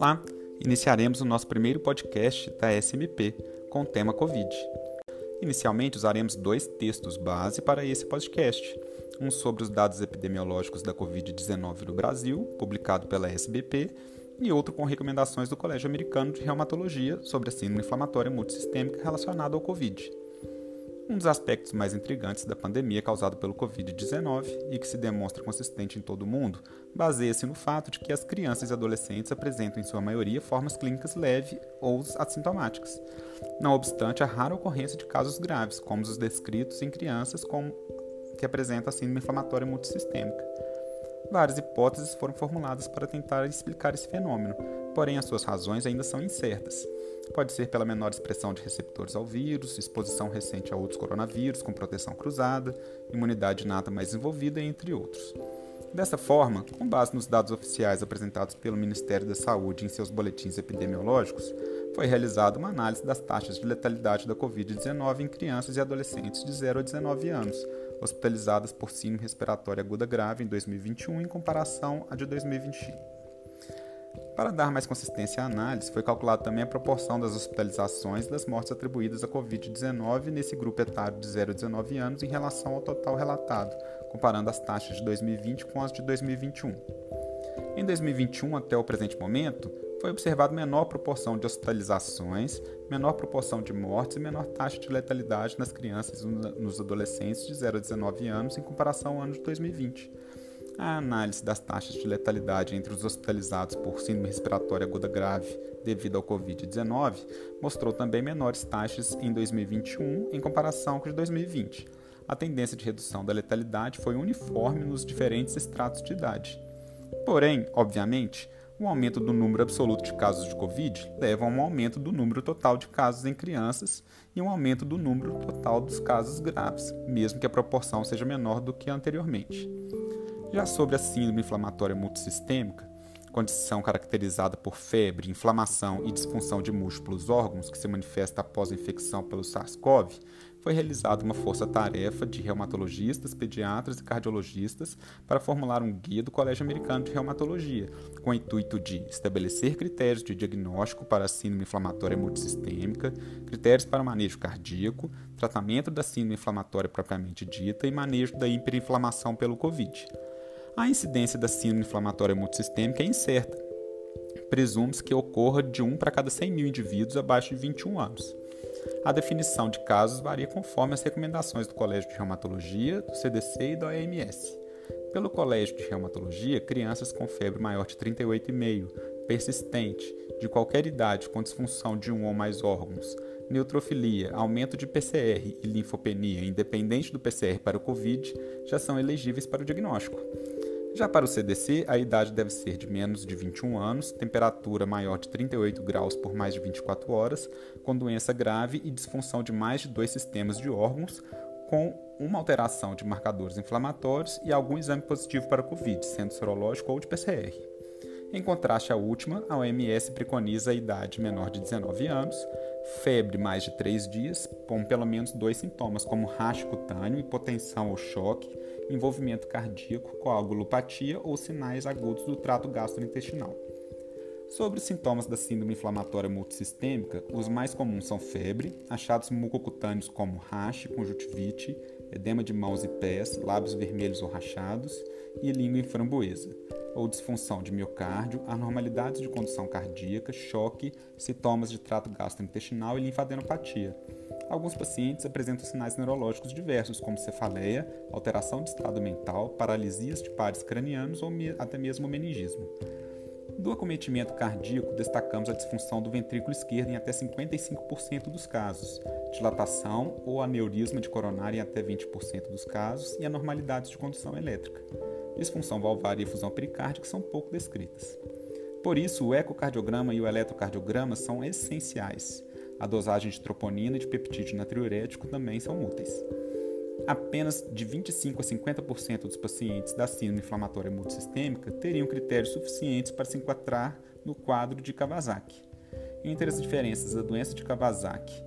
Olá, iniciaremos o nosso primeiro podcast da SMP com o tema Covid. Inicialmente usaremos dois textos base para esse podcast. Um sobre os dados epidemiológicos da Covid-19 no Brasil, publicado pela SBP, e outro com recomendações do Colégio Americano de Reumatologia sobre a síndrome inflamatória multissistêmica relacionada ao Covid. Um dos aspectos mais intrigantes da pandemia causada pelo Covid-19 e que se demonstra consistente em todo o mundo baseia-se no fato de que as crianças e adolescentes apresentam, em sua maioria, formas clínicas leves ou assintomáticas. Não obstante a rara ocorrência de casos graves, como os descritos em crianças com... que apresentam síndrome inflamatória multissistêmica. Várias hipóteses foram formuladas para tentar explicar esse fenômeno, porém as suas razões ainda são incertas. Pode ser pela menor expressão de receptores ao vírus, exposição recente a outros coronavírus com proteção cruzada, imunidade inata mais desenvolvida, entre outros. Dessa forma, com base nos dados oficiais apresentados pelo Ministério da Saúde em seus boletins epidemiológicos, foi realizada uma análise das taxas de letalidade da Covid-19 em crianças e adolescentes de 0 a 19 anos, hospitalizadas por síndrome respiratória aguda grave em 2021 em comparação à de 2020. Para dar mais consistência à análise, foi calculada também a proporção das hospitalizações e das mortes atribuídas à Covid-19 nesse grupo etário de 0 a 19 anos em relação ao total relatado, comparando as taxas de 2020 com as de 2021. Em 2021, até o presente momento, foi observada menor proporção de hospitalizações, menor proporção de mortes e menor taxa de letalidade nas crianças e nos adolescentes de 0 a 19 anos em comparação ao ano de 2020 a análise das taxas de letalidade entre os hospitalizados por síndrome respiratória aguda grave devido ao Covid-19 mostrou também menores taxas em 2021 em comparação com de 2020. A tendência de redução da letalidade foi uniforme nos diferentes estratos de idade. Porém, obviamente, o aumento do número absoluto de casos de Covid leva a um aumento do número total de casos em crianças e um aumento do número total dos casos graves, mesmo que a proporção seja menor do que anteriormente. Já sobre a síndrome inflamatória multissistêmica, condição caracterizada por febre, inflamação e disfunção de múltiplos órgãos que se manifesta após a infecção pelo SARS-CoV, foi realizada uma força-tarefa de reumatologistas, pediatras e cardiologistas para formular um guia do Colégio Americano de Reumatologia, com o intuito de estabelecer critérios de diagnóstico para a síndrome inflamatória multissistêmica, critérios para manejo cardíaco, tratamento da síndrome inflamatória propriamente dita e manejo da hiperinflamação pelo COVID. A incidência da síndrome inflamatória multissistêmica é incerta. Presume-se que ocorra de 1 para cada 100 mil indivíduos abaixo de 21 anos. A definição de casos varia conforme as recomendações do Colégio de Reumatologia, do CDC e da OMS. Pelo Colégio de Reumatologia, crianças com febre maior de 38,5, persistente, de qualquer idade com disfunção de um ou mais órgãos, neutrofilia, aumento de PCR e linfopenia, independente do PCR para o COVID, já são elegíveis para o diagnóstico. Já para o CDC, a idade deve ser de menos de 21 anos, temperatura maior de 38 graus por mais de 24 horas, com doença grave e disfunção de mais de dois sistemas de órgãos, com uma alteração de marcadores inflamatórios e algum exame positivo para Covid, sendo serológico ou de PCR. Em contraste à última, a OMS preconiza a idade menor de 19 anos, febre mais de 3 dias, com pelo menos dois sintomas, como racho cutâneo, hipotensão ou choque, envolvimento cardíaco, coagulopatia ou sinais agudos do trato gastrointestinal. Sobre os sintomas da síndrome inflamatória multissistêmica, os mais comuns são febre, achados mucocutâneos como rache, conjuntivite, edema de mãos e pés, lábios vermelhos ou rachados e língua em framboesa, ou disfunção de miocárdio, anormalidades de condução cardíaca, choque, sintomas de trato gastrointestinal e linfadenopatia. Alguns pacientes apresentam sinais neurológicos diversos, como cefaleia, alteração de estado mental, paralisias de pares cranianos ou até mesmo meningismo. Do acometimento cardíaco, destacamos a disfunção do ventrículo esquerdo em até 55% dos casos, dilatação ou aneurisma de coronária em até 20% dos casos e anormalidades de condução elétrica. Disfunção valvar e efusão pericárdica são pouco descritas. Por isso, o ecocardiograma e o eletrocardiograma são essenciais. A dosagem de troponina e de peptídeo natriurético também são úteis. Apenas de 25 a 50% dos pacientes da síndrome inflamatória multissistêmica teriam critérios suficientes para se enquadrar no quadro de Kawasaki. Entre as diferenças da doença de Kawasaki,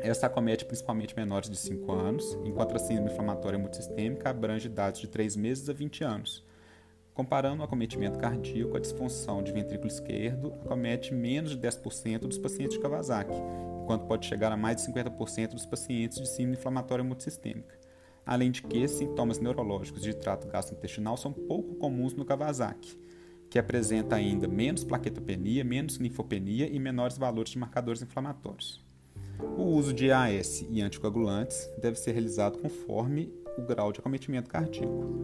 esta acomete principalmente menores de 5 anos, enquanto a síndrome inflamatória multissistêmica abrange idades de 3 meses a 20 anos, Comparando o acometimento cardíaco, a disfunção de ventrículo esquerdo acomete menos de 10% dos pacientes de Kawasaki, enquanto pode chegar a mais de 50% dos pacientes de síndrome inflamatória multissistêmica. Além de que sintomas neurológicos de trato gastrointestinal são pouco comuns no Kawasaki, que apresenta ainda menos plaquetopenia, menos linfopenia e menores valores de marcadores inflamatórios. O uso de AS e anticoagulantes deve ser realizado conforme o grau de acometimento cardíaco.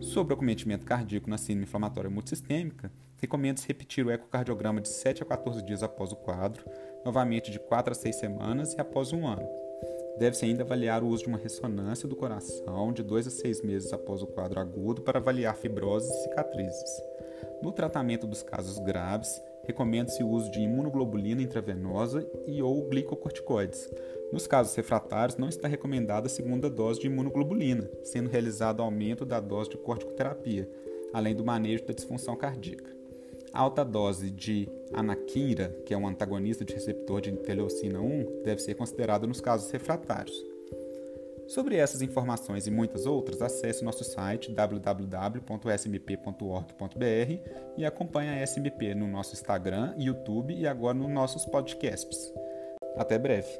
Sobre o acometimento cardíaco na síndrome inflamatória multissistêmica, recomenda-se repetir o ecocardiograma de 7 a 14 dias após o quadro, novamente de 4 a 6 semanas e após um ano. Deve-se ainda avaliar o uso de uma ressonância do coração de 2 a 6 meses após o quadro agudo para avaliar fibroses e cicatrizes. No tratamento dos casos graves, recomenda-se o uso de imunoglobulina intravenosa e ou glicocorticoides. Nos casos refratários, não está recomendada a segunda dose de imunoglobulina, sendo realizado aumento da dose de corticoterapia, além do manejo da disfunção cardíaca. A alta dose de anakinra, que é um antagonista de receptor de interleucina 1, deve ser considerada nos casos refratários. Sobre essas informações e muitas outras, acesse nosso site www.smp.org.br e acompanhe a SMP no nosso Instagram, YouTube e agora nos nossos podcasts. Até breve!